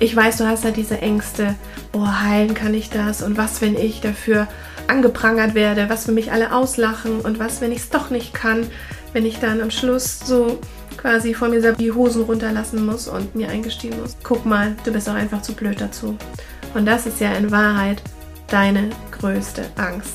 Ich weiß, du hast da diese Ängste, boah, heilen kann ich das und was, wenn ich dafür angeprangert werde, was, wenn mich alle auslachen und was, wenn ich es doch nicht kann, wenn ich dann am Schluss so quasi vor mir selber die Hosen runterlassen muss und mir eingestehen muss. Guck mal, du bist auch einfach zu blöd dazu. Und das ist ja in Wahrheit deine größte Angst.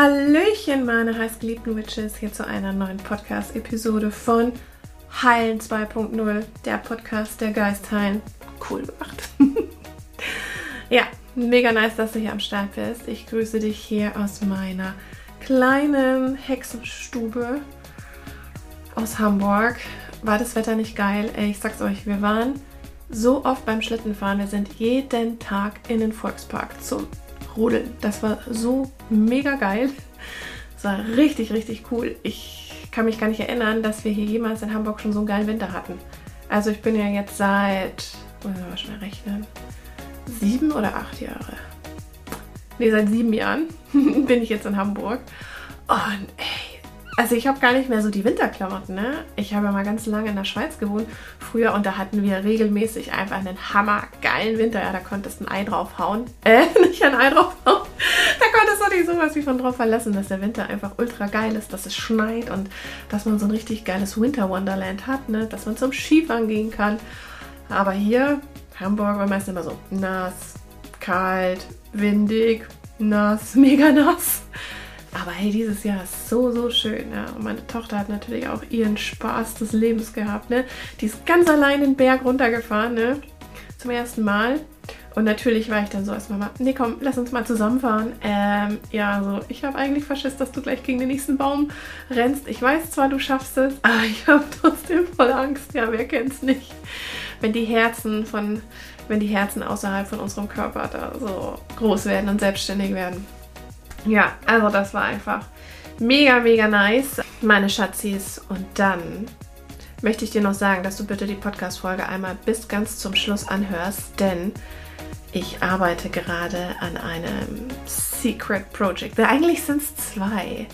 Hallöchen, meine heißgeliebten Witches, hier zu einer neuen Podcast-Episode von Heilen 2.0, der Podcast der Geistheilen. Cool gemacht. ja, mega nice, dass du hier am Start bist. Ich grüße dich hier aus meiner kleinen Hexenstube aus Hamburg. War das Wetter nicht geil? Ich sag's euch, wir waren so oft beim Schlittenfahren. Wir sind jeden Tag in den Volkspark zum Rodeln. Das war so mega geil. Das war richtig, richtig cool. Ich kann mich gar nicht erinnern, dass wir hier jemals in Hamburg schon so einen geilen Winter hatten. Also ich bin ja jetzt seit, muss ich mal schnell rechnen, sieben oder acht Jahre. Ne, seit sieben Jahren bin ich jetzt in Hamburg. Und ey, also ich habe gar nicht mehr so die Winterklamotten, ne? Ich habe ja mal ganz lange in der Schweiz gewohnt früher und da hatten wir regelmäßig einfach einen hammergeilen Winter. Ja, da konntest du ein Ei draufhauen. Äh, nicht ein Ei draufhauen. Da konntest du nicht sowas wie von drauf verlassen, dass der Winter einfach ultra geil ist, dass es schneit und dass man so ein richtig geiles Winter Wonderland hat, ne? Dass man zum Skifahren gehen kann. Aber hier, Hamburg war meistens immer so nass, kalt, windig, nass, mega nass. Aber hey, dieses Jahr ist so, so schön. Ja. Und meine Tochter hat natürlich auch ihren Spaß des Lebens gehabt. Ne? Die ist ganz allein den Berg runtergefahren, ne? Zum ersten Mal. Und natürlich war ich dann so als Mama, nee komm, lass uns mal zusammenfahren. Ähm, ja, so, ich habe eigentlich Verschiss, dass du gleich gegen den nächsten Baum rennst. Ich weiß zwar, du schaffst es, aber ich habe trotzdem voll Angst. Ja, wer kennt's nicht? Wenn die Herzen von, wenn die Herzen außerhalb von unserem Körper da so groß werden und selbstständig werden. Ja, also das war einfach mega, mega nice, meine Schatzis. Und dann möchte ich dir noch sagen, dass du bitte die Podcast-Folge einmal bis ganz zum Schluss anhörst, denn ich arbeite gerade an einem Secret Project. Eigentlich sind es zwei.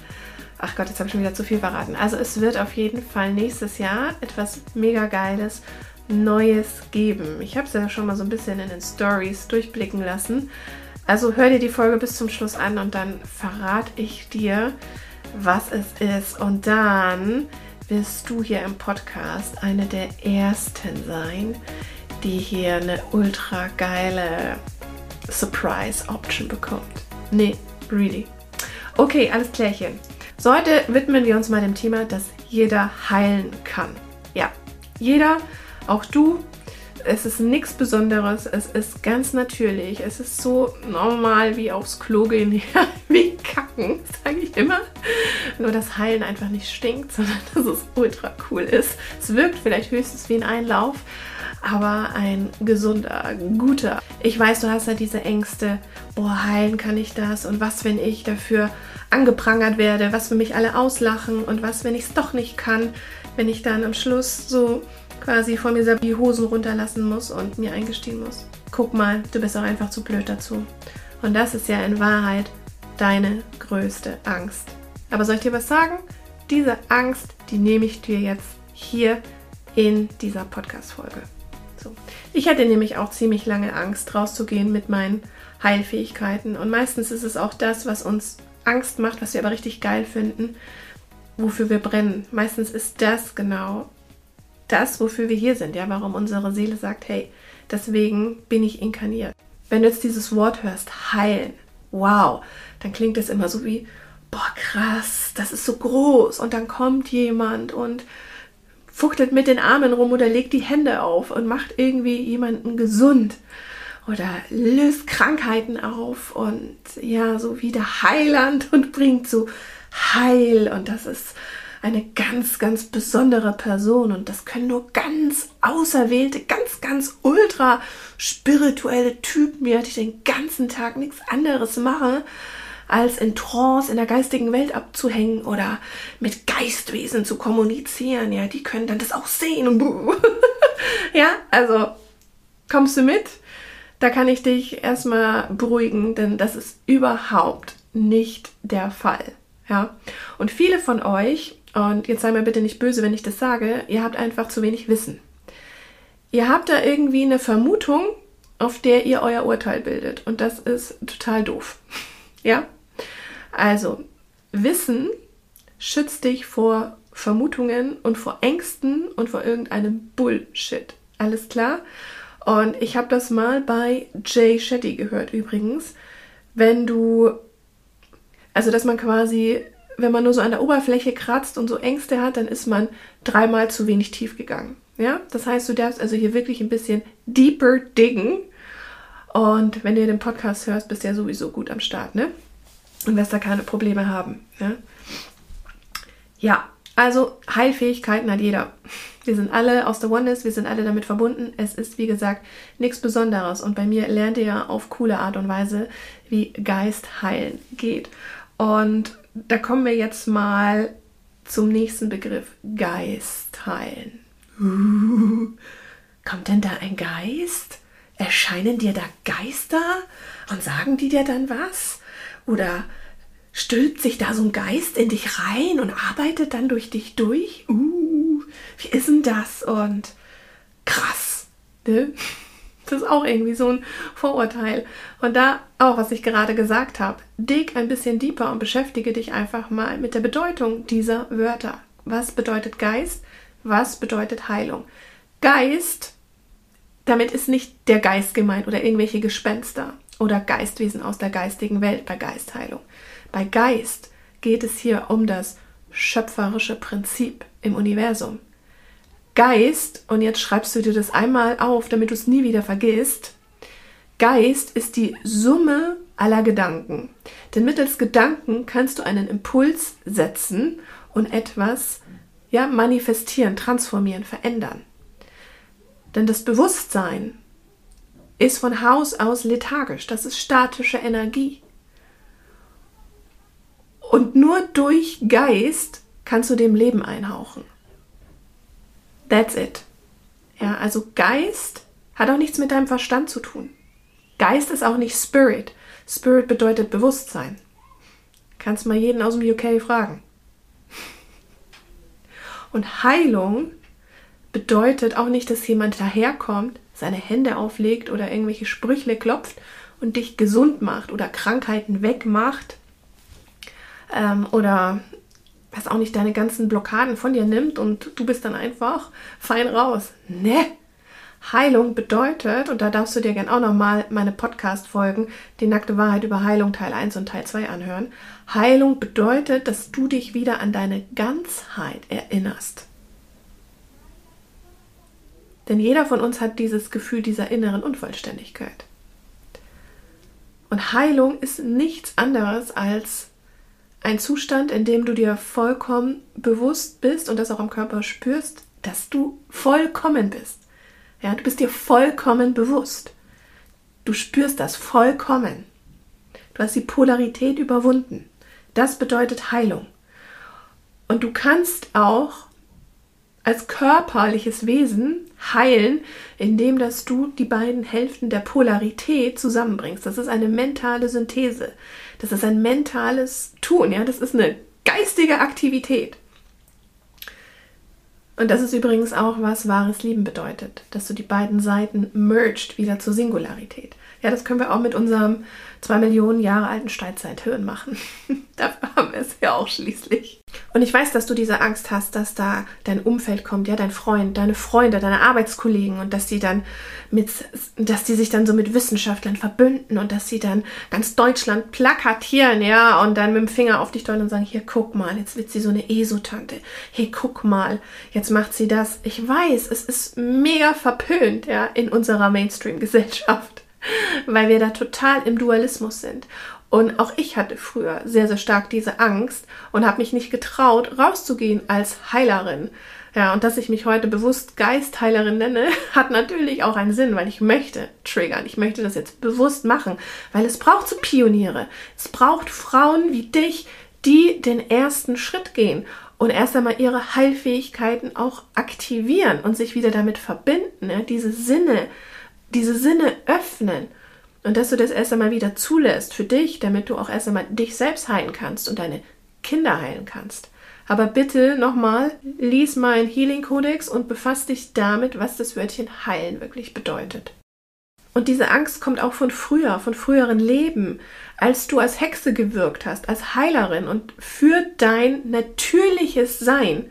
Ach Gott, jetzt habe ich schon wieder zu viel verraten. Also es wird auf jeden Fall nächstes Jahr etwas mega Geiles, Neues geben. Ich habe es ja schon mal so ein bisschen in den Stories durchblicken lassen. Also hör dir die Folge bis zum Schluss an und dann verrate ich dir, was es ist. Und dann wirst du hier im Podcast eine der ersten sein, die hier eine ultra geile Surprise Option bekommt. Nee, really. Okay, alles klärchen. So, heute widmen wir uns mal dem Thema, dass jeder heilen kann. Ja, jeder, auch du, es ist nichts Besonderes, es ist ganz natürlich, es ist so normal wie aufs Klo gehen, wie kacken, sage ich immer. Nur dass Heilen einfach nicht stinkt, sondern dass es ultra cool ist. Es wirkt vielleicht höchstens wie ein Einlauf, aber ein gesunder, guter. Ich weiß, du hast ja diese Ängste, boah, heilen kann ich das und was, wenn ich dafür angeprangert werde, was, wenn mich alle auslachen und was, wenn ich es doch nicht kann, wenn ich dann am Schluss so quasi vor mir selber die Hosen runterlassen muss und mir eingestehen muss. Guck mal, du bist auch einfach zu blöd dazu. Und das ist ja in Wahrheit deine größte Angst. Aber soll ich dir was sagen? Diese Angst, die nehme ich dir jetzt hier in dieser Podcast-Folge. So. Ich hatte nämlich auch ziemlich lange Angst, rauszugehen mit meinen Heilfähigkeiten. Und meistens ist es auch das, was uns Angst macht, was wir aber richtig geil finden, wofür wir brennen. Meistens ist das genau das, wofür wir hier sind, ja, warum unsere Seele sagt, hey, deswegen bin ich inkarniert. Wenn du jetzt dieses Wort hörst, heilen, wow, dann klingt es immer so wie, boah, krass, das ist so groß und dann kommt jemand und fuchtelt mit den Armen rum oder legt die Hände auf und macht irgendwie jemanden gesund. oder löst Krankheiten auf und ja, so wie der Heiland und bringt so Heil und das ist eine ganz, ganz besondere Person und das können nur ganz auserwählte, ganz, ganz ultra spirituelle Typen, ja, die den ganzen Tag nichts anderes machen, als in Trance in der geistigen Welt abzuhängen oder mit Geistwesen zu kommunizieren. Ja, die können dann das auch sehen ja, also kommst du mit? Da kann ich dich erstmal beruhigen, denn das ist überhaupt nicht der Fall. Ja, und viele von euch und jetzt sei mir bitte nicht böse, wenn ich das sage, ihr habt einfach zu wenig Wissen. Ihr habt da irgendwie eine Vermutung, auf der ihr euer Urteil bildet. Und das ist total doof. ja? Also, Wissen schützt dich vor Vermutungen und vor Ängsten und vor irgendeinem Bullshit. Alles klar? Und ich habe das mal bei Jay Shetty gehört übrigens. Wenn du, also dass man quasi wenn man nur so an der Oberfläche kratzt und so Ängste hat, dann ist man dreimal zu wenig tief gegangen. Ja, das heißt, du darfst also hier wirklich ein bisschen deeper diggen. Und wenn du den Podcast hörst, bist du ja sowieso gut am Start, ne? Und wirst da keine Probleme haben. Ja, ja also Heilfähigkeiten hat jeder. Wir sind alle aus der Oneness, wir sind alle damit verbunden. Es ist, wie gesagt, nichts Besonderes. Und bei mir lernt ihr ja auf coole Art und Weise, wie Geist heilen geht. Und da kommen wir jetzt mal zum nächsten Begriff, Geist heilen. Uh, kommt denn da ein Geist? Erscheinen dir da Geister und sagen die dir dann was? Oder stülpt sich da so ein Geist in dich rein und arbeitet dann durch dich durch? Uh, wie ist denn das? Und krass, ne? Das ist auch irgendwie so ein Vorurteil. Und da auch, was ich gerade gesagt habe, dig ein bisschen deeper und beschäftige dich einfach mal mit der Bedeutung dieser Wörter. Was bedeutet Geist? Was bedeutet Heilung? Geist, damit ist nicht der Geist gemeint oder irgendwelche Gespenster oder Geistwesen aus der geistigen Welt bei Geistheilung. Bei Geist geht es hier um das schöpferische Prinzip im Universum. Geist, und jetzt schreibst du dir das einmal auf, damit du es nie wieder vergisst, Geist ist die Summe aller Gedanken. Denn mittels Gedanken kannst du einen Impuls setzen und etwas ja, manifestieren, transformieren, verändern. Denn das Bewusstsein ist von Haus aus lethargisch, das ist statische Energie. Und nur durch Geist kannst du dem Leben einhauchen. That's it. Ja, also Geist hat auch nichts mit deinem Verstand zu tun. Geist ist auch nicht Spirit. Spirit bedeutet Bewusstsein. Kannst mal jeden aus dem UK fragen. Und Heilung bedeutet auch nicht, dass jemand daherkommt, seine Hände auflegt oder irgendwelche Sprüchle klopft und dich gesund macht oder Krankheiten wegmacht ähm, oder was auch nicht deine ganzen Blockaden von dir nimmt und du bist dann einfach fein raus. Ne? Heilung bedeutet, und da darfst du dir gern auch nochmal meine Podcast-Folgen, die nackte Wahrheit über Heilung Teil 1 und Teil 2 anhören. Heilung bedeutet, dass du dich wieder an deine Ganzheit erinnerst. Denn jeder von uns hat dieses Gefühl dieser inneren Unvollständigkeit. Und Heilung ist nichts anderes als ein Zustand, in dem du dir vollkommen bewusst bist und das auch am Körper spürst, dass du vollkommen bist. Ja, du bist dir vollkommen bewusst. Du spürst das vollkommen. Du hast die Polarität überwunden. Das bedeutet Heilung. Und du kannst auch als körperliches Wesen heilen, indem dass du die beiden Hälften der Polarität zusammenbringst. Das ist eine mentale Synthese. Das ist ein mentales Tun, ja, das ist eine geistige Aktivität. Und das ist übrigens auch, was wahres Lieben bedeutet, dass du die beiden Seiten merged wieder zur Singularität. Ja, das können wir auch mit unserem zwei Millionen Jahre alten Steinzeithirn machen. Dafür haben wir es ja auch schließlich. Und ich weiß, dass du diese Angst hast, dass da dein Umfeld kommt, ja, dein Freund, deine Freunde, deine Arbeitskollegen und dass die dann mit, dass die sich dann so mit Wissenschaftlern verbünden und dass sie dann ganz Deutschland plakatieren, ja, und dann mit dem Finger auf dich deuten und sagen, hier, guck mal, jetzt wird sie so eine ESO-Tante. Hey, guck mal, jetzt macht sie das. Ich weiß, es ist mega verpönt, ja, in unserer Mainstream-Gesellschaft. weil wir da total im Dualismus sind. Und auch ich hatte früher sehr, sehr stark diese Angst und habe mich nicht getraut, rauszugehen als Heilerin. Ja, und dass ich mich heute bewusst Geistheilerin nenne, hat natürlich auch einen Sinn, weil ich möchte triggern. Ich möchte das jetzt bewusst machen, weil es braucht so Pioniere. Es braucht Frauen wie dich, die den ersten Schritt gehen und erst einmal ihre Heilfähigkeiten auch aktivieren und sich wieder damit verbinden, ja, diese Sinne, diese Sinne öffnen und dass du das erst einmal wieder zulässt für dich, damit du auch erst einmal dich selbst heilen kannst und deine Kinder heilen kannst. Aber bitte nochmal, lies meinen Healing Codex und befasst dich damit, was das Wörtchen heilen wirklich bedeutet. Und diese Angst kommt auch von früher, von früheren Leben, als du als Hexe gewirkt hast, als Heilerin und für dein natürliches Sein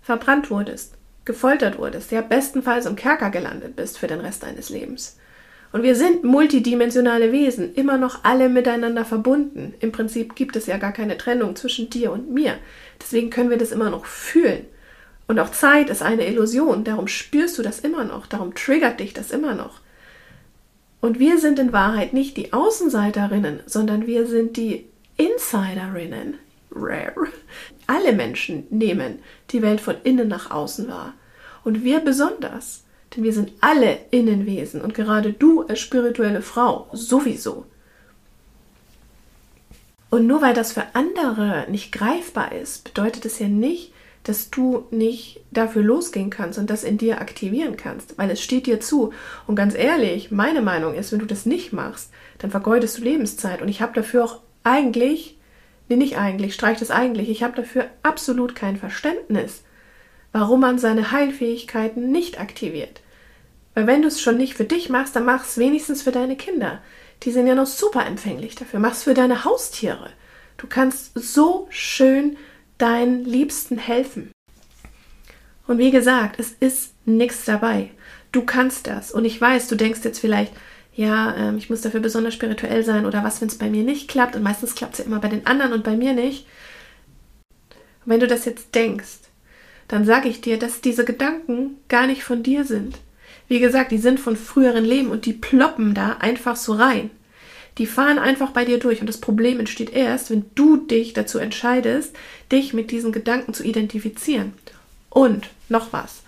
verbrannt wurdest, gefoltert wurdest, ja bestenfalls im Kerker gelandet bist für den Rest deines Lebens. Und wir sind multidimensionale Wesen, immer noch alle miteinander verbunden. Im Prinzip gibt es ja gar keine Trennung zwischen dir und mir. Deswegen können wir das immer noch fühlen. Und auch Zeit ist eine Illusion, darum spürst du das immer noch, darum triggert dich das immer noch. Und wir sind in Wahrheit nicht die Außenseiterinnen, sondern wir sind die Insiderinnen. Rare. Alle Menschen nehmen die Welt von innen nach außen wahr. Und wir besonders. Denn wir sind alle Innenwesen und gerade du als spirituelle Frau sowieso. Und nur weil das für andere nicht greifbar ist, bedeutet es ja nicht, dass du nicht dafür losgehen kannst und das in dir aktivieren kannst, weil es steht dir zu. Und ganz ehrlich, meine Meinung ist, wenn du das nicht machst, dann vergeudest du Lebenszeit. Und ich habe dafür auch eigentlich, nee, nicht eigentlich, streich das eigentlich, ich habe dafür absolut kein Verständnis, warum man seine Heilfähigkeiten nicht aktiviert. Weil wenn du es schon nicht für dich machst, dann mach es wenigstens für deine Kinder. Die sind ja noch super empfänglich dafür. Mach es für deine Haustiere. Du kannst so schön deinen Liebsten helfen. Und wie gesagt, es ist nichts dabei. Du kannst das. Und ich weiß, du denkst jetzt vielleicht, ja, ähm, ich muss dafür besonders spirituell sein oder was, wenn es bei mir nicht klappt. Und meistens klappt es ja immer bei den anderen und bei mir nicht. Und wenn du das jetzt denkst, dann sage ich dir, dass diese Gedanken gar nicht von dir sind. Wie gesagt, die sind von früheren Leben und die ploppen da einfach so rein. Die fahren einfach bei dir durch und das Problem entsteht erst, wenn du dich dazu entscheidest, dich mit diesen Gedanken zu identifizieren. Und noch was.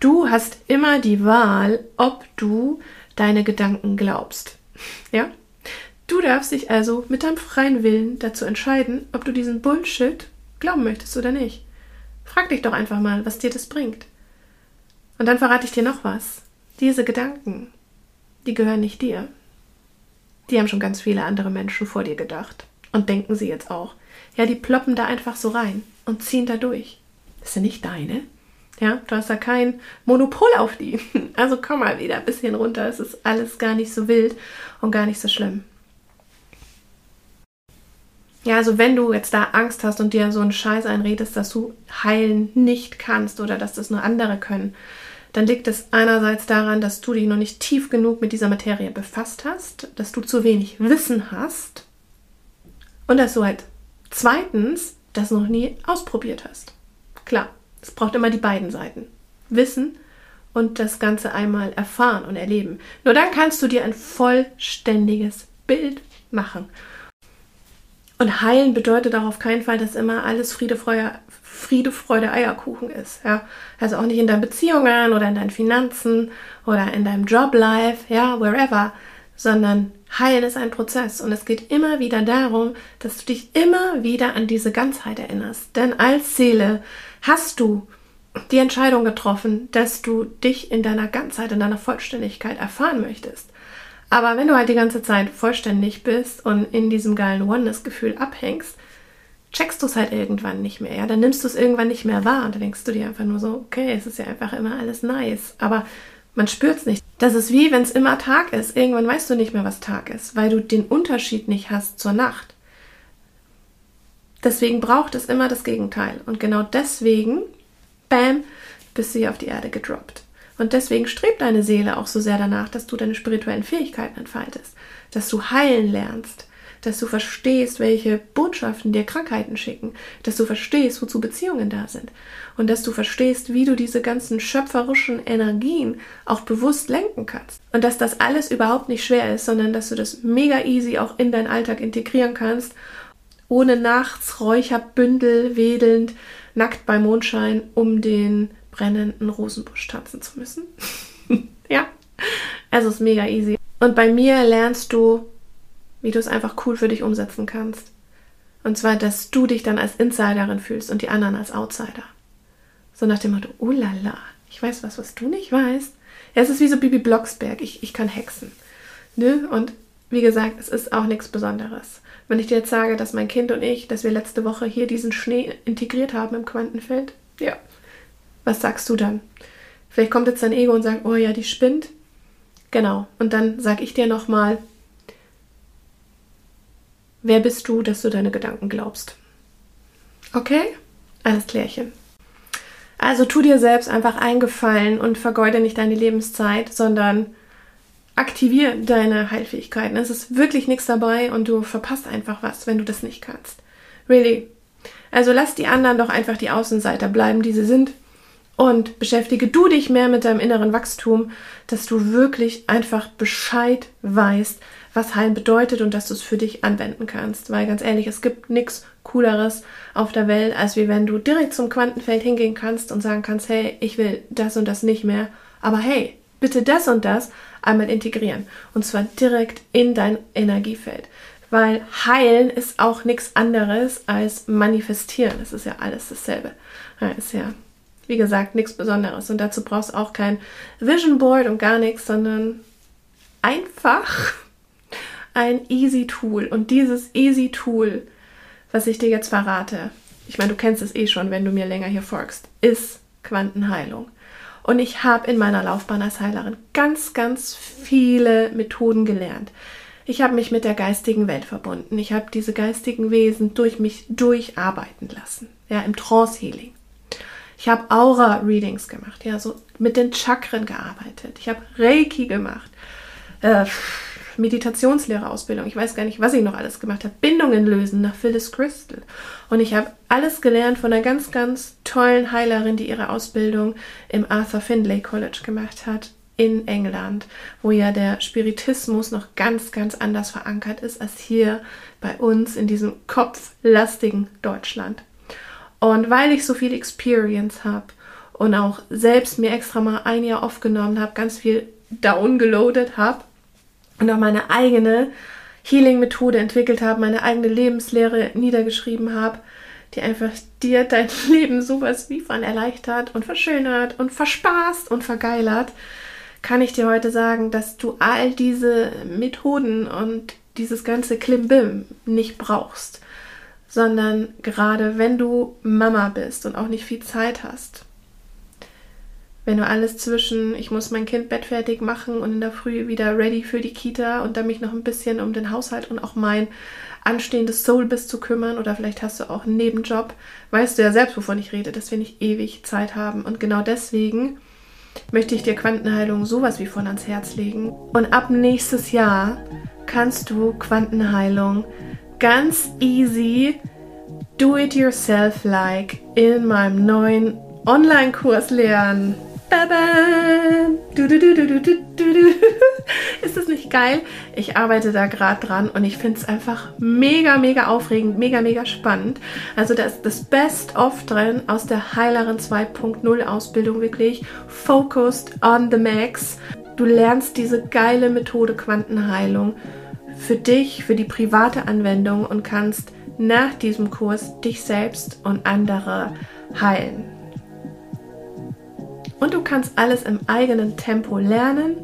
Du hast immer die Wahl, ob du deine Gedanken glaubst. Ja? Du darfst dich also mit deinem freien Willen dazu entscheiden, ob du diesen Bullshit glauben möchtest oder nicht. Frag dich doch einfach mal, was dir das bringt. Und dann verrate ich dir noch was. Diese Gedanken, die gehören nicht dir. Die haben schon ganz viele andere Menschen vor dir gedacht. Und denken sie jetzt auch. Ja, die ploppen da einfach so rein und ziehen da durch. Das sind nicht deine. Ja, du hast da kein Monopol auf die. Also komm mal wieder ein bisschen runter. Es ist alles gar nicht so wild und gar nicht so schlimm. Ja, also wenn du jetzt da Angst hast und dir so einen Scheiß einredest, dass du heilen nicht kannst oder dass das nur andere können, dann liegt es einerseits daran, dass du dich noch nicht tief genug mit dieser Materie befasst hast, dass du zu wenig Wissen hast und dass du halt zweitens das noch nie ausprobiert hast. Klar, es braucht immer die beiden Seiten. Wissen und das Ganze einmal erfahren und erleben. Nur dann kannst du dir ein vollständiges Bild machen. Und heilen bedeutet auch auf keinen Fall, dass immer alles Friede, Freude, Friede, Freude, Eierkuchen ist. Ja? Also auch nicht in deinen Beziehungen oder in deinen Finanzen oder in deinem Joblife, ja, wherever, sondern heilen ist ein Prozess und es geht immer wieder darum, dass du dich immer wieder an diese Ganzheit erinnerst. Denn als Seele hast du die Entscheidung getroffen, dass du dich in deiner Ganzheit, in deiner Vollständigkeit erfahren möchtest. Aber wenn du halt die ganze Zeit vollständig bist und in diesem geilen Oneness-Gefühl abhängst, checkst du es halt irgendwann nicht mehr. Ja? Dann nimmst du es irgendwann nicht mehr wahr und dann denkst du dir einfach nur so, okay, es ist ja einfach immer alles nice. Aber man spürt es nicht. Das ist wie, wenn es immer Tag ist. Irgendwann weißt du nicht mehr, was Tag ist, weil du den Unterschied nicht hast zur Nacht. Deswegen braucht es immer das Gegenteil. Und genau deswegen, bam, bist du hier auf die Erde gedroppt. Und deswegen strebt deine Seele auch so sehr danach, dass du deine spirituellen Fähigkeiten entfaltest, dass du heilen lernst, dass du verstehst, welche Botschaften dir Krankheiten schicken, dass du verstehst, wozu Beziehungen da sind und dass du verstehst, wie du diese ganzen schöpferischen Energien auch bewusst lenken kannst und dass das alles überhaupt nicht schwer ist, sondern dass du das mega easy auch in deinen Alltag integrieren kannst, ohne nachts Räucherbündel wedelnd nackt bei Mondschein um den brennenden Rosenbusch tanzen zu müssen. ja, also es ist mega easy. Und bei mir lernst du, wie du es einfach cool für dich umsetzen kannst. Und zwar, dass du dich dann als Insiderin fühlst und die anderen als Outsider. So nach dem Motto, oh la la, ich weiß was, was du nicht weißt. Ja, es ist wie so Bibi Blocksberg, ich, ich kann hexen. Ne? Und wie gesagt, es ist auch nichts Besonderes. Wenn ich dir jetzt sage, dass mein Kind und ich, dass wir letzte Woche hier diesen Schnee integriert haben im Quantenfeld, ja, was sagst du dann? Vielleicht kommt jetzt dein Ego und sagt, oh ja, die spinnt. Genau. Und dann sag ich dir nochmal, wer bist du, dass du deine Gedanken glaubst? Okay? Alles klärchen. Also tu dir selbst einfach eingefallen und vergeude nicht deine Lebenszeit, sondern aktiviere deine Heilfähigkeiten. Es ist wirklich nichts dabei und du verpasst einfach was, wenn du das nicht kannst. Really. Also lass die anderen doch einfach die Außenseiter bleiben, die sie sind und beschäftige du dich mehr mit deinem inneren Wachstum, dass du wirklich einfach Bescheid weißt, was Heilen bedeutet und dass du es für dich anwenden kannst. Weil ganz ehrlich, es gibt nichts Cooleres auf der Welt, als wie wenn du direkt zum Quantenfeld hingehen kannst und sagen kannst, hey, ich will das und das nicht mehr, aber hey, bitte das und das einmal integrieren. Und zwar direkt in dein Energiefeld. Weil heilen ist auch nichts anderes als manifestieren. Es ist ja alles dasselbe. Ja, ist ja wie gesagt, nichts Besonderes. Und dazu brauchst du auch kein Vision Board und gar nichts, sondern einfach ein Easy Tool. Und dieses Easy Tool, was ich dir jetzt verrate, ich meine, du kennst es eh schon, wenn du mir länger hier folgst, ist Quantenheilung. Und ich habe in meiner Laufbahn als Heilerin ganz, ganz viele Methoden gelernt. Ich habe mich mit der geistigen Welt verbunden. Ich habe diese geistigen Wesen durch mich durcharbeiten lassen. Ja, im Trance-Healing. Ich habe Aura-Readings gemacht, ja, so mit den Chakren gearbeitet. Ich habe Reiki gemacht, äh, Meditationslehrerausbildung. Ich weiß gar nicht, was ich noch alles gemacht habe. Bindungen lösen nach Phyllis Crystal. Und ich habe alles gelernt von einer ganz, ganz tollen Heilerin, die ihre Ausbildung im Arthur Findlay College gemacht hat in England, wo ja der Spiritismus noch ganz, ganz anders verankert ist als hier bei uns in diesem kopflastigen Deutschland. Und weil ich so viel Experience habe und auch selbst mir extra mal ein Jahr aufgenommen habe, ganz viel downgeloadet habe und auch meine eigene Healing-Methode entwickelt habe, meine eigene Lebenslehre niedergeschrieben habe, die einfach dir dein Leben sowas wie von erleichtert und verschönert und verspaßt und vergeilert, kann ich dir heute sagen, dass du all diese Methoden und dieses ganze Klimbim nicht brauchst sondern gerade wenn du Mama bist und auch nicht viel Zeit hast, wenn du alles zwischen, ich muss mein Kind bettfertig machen und in der Früh wieder ready für die Kita und dann mich noch ein bisschen um den Haushalt und auch mein anstehendes Soul bist zu kümmern oder vielleicht hast du auch einen Nebenjob, weißt du ja selbst, wovon ich rede, dass wir nicht ewig Zeit haben und genau deswegen möchte ich dir Quantenheilung sowas wie von ans Herz legen und ab nächstes Jahr kannst du Quantenheilung ganz easy do-it-yourself-like in meinem neuen Online-Kurs lernen. Ist das nicht geil? Ich arbeite da gerade dran und ich finde es einfach mega, mega aufregend, mega, mega spannend. Also da ist das Best-of drin aus der Heilerin 2.0 Ausbildung wirklich. Focused on the max. Du lernst diese geile Methode Quantenheilung für dich, für die private Anwendung und kannst nach diesem Kurs dich selbst und andere heilen. Und du kannst alles im eigenen Tempo lernen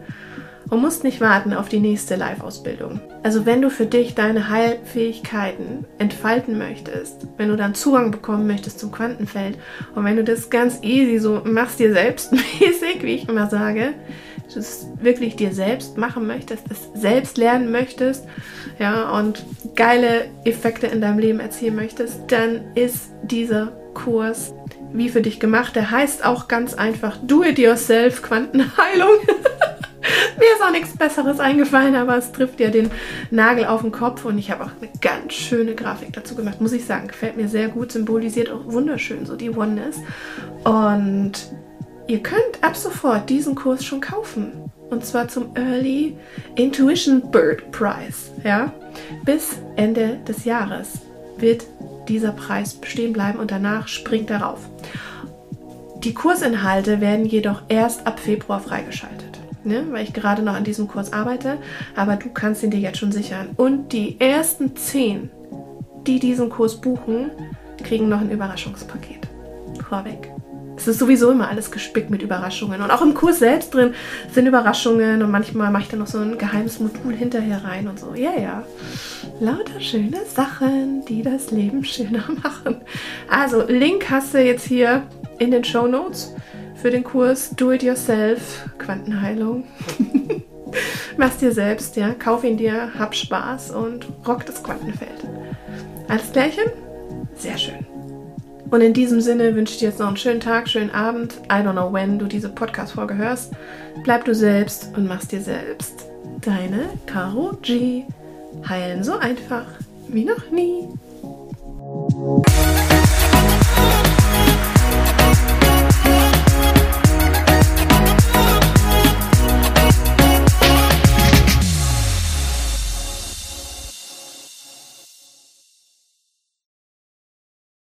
und musst nicht warten auf die nächste Live-Ausbildung. Also wenn du für dich deine Heilfähigkeiten entfalten möchtest, wenn du dann Zugang bekommen möchtest zum Quantenfeld und wenn du das ganz easy so machst dir selbst mäßig, wie ich immer sage, du es wirklich dir selbst machen möchtest, es selbst lernen möchtest, ja, und geile Effekte in deinem Leben erzielen möchtest, dann ist dieser Kurs wie für dich gemacht. Der heißt auch ganz einfach Do It Yourself Quantenheilung. Mir ist auch nichts Besseres eingefallen, aber es trifft ja den Nagel auf den Kopf und ich habe auch eine ganz schöne Grafik dazu gemacht, muss ich sagen. Gefällt mir sehr gut, symbolisiert auch wunderschön so die Oneness. Und ihr könnt ab sofort diesen Kurs schon kaufen. Und zwar zum Early Intuition Bird Prize. Ja? Bis Ende des Jahres wird dieser Preis bestehen bleiben und danach springt er rauf. Die Kursinhalte werden jedoch erst ab Februar freigeschaltet, ne? weil ich gerade noch an diesem Kurs arbeite, aber du kannst ihn dir jetzt schon sichern. Und die ersten zehn, die diesen Kurs buchen, kriegen noch ein Überraschungspaket vorweg. Es ist sowieso immer alles gespickt mit Überraschungen. Und auch im Kurs selbst drin sind Überraschungen und manchmal mache ich dann noch so ein geheimes Modul hinterher rein und so. Ja, ja. Lauter schöne Sachen, die das Leben schöner machen. Also, Link hast du jetzt hier in den Show Notes für den Kurs Do It Yourself Quantenheilung. Mach's dir selbst, ja. Kauf ihn dir, hab Spaß und rock das Quantenfeld. Alles Klärchen? Sehr schön. Und in diesem Sinne wünsche ich dir jetzt noch einen schönen Tag, schönen Abend. I don't know when du diese Podcast-Folge hörst. Bleib du selbst und mach's dir selbst. Deine Caro G. Heilen so einfach wie noch nie.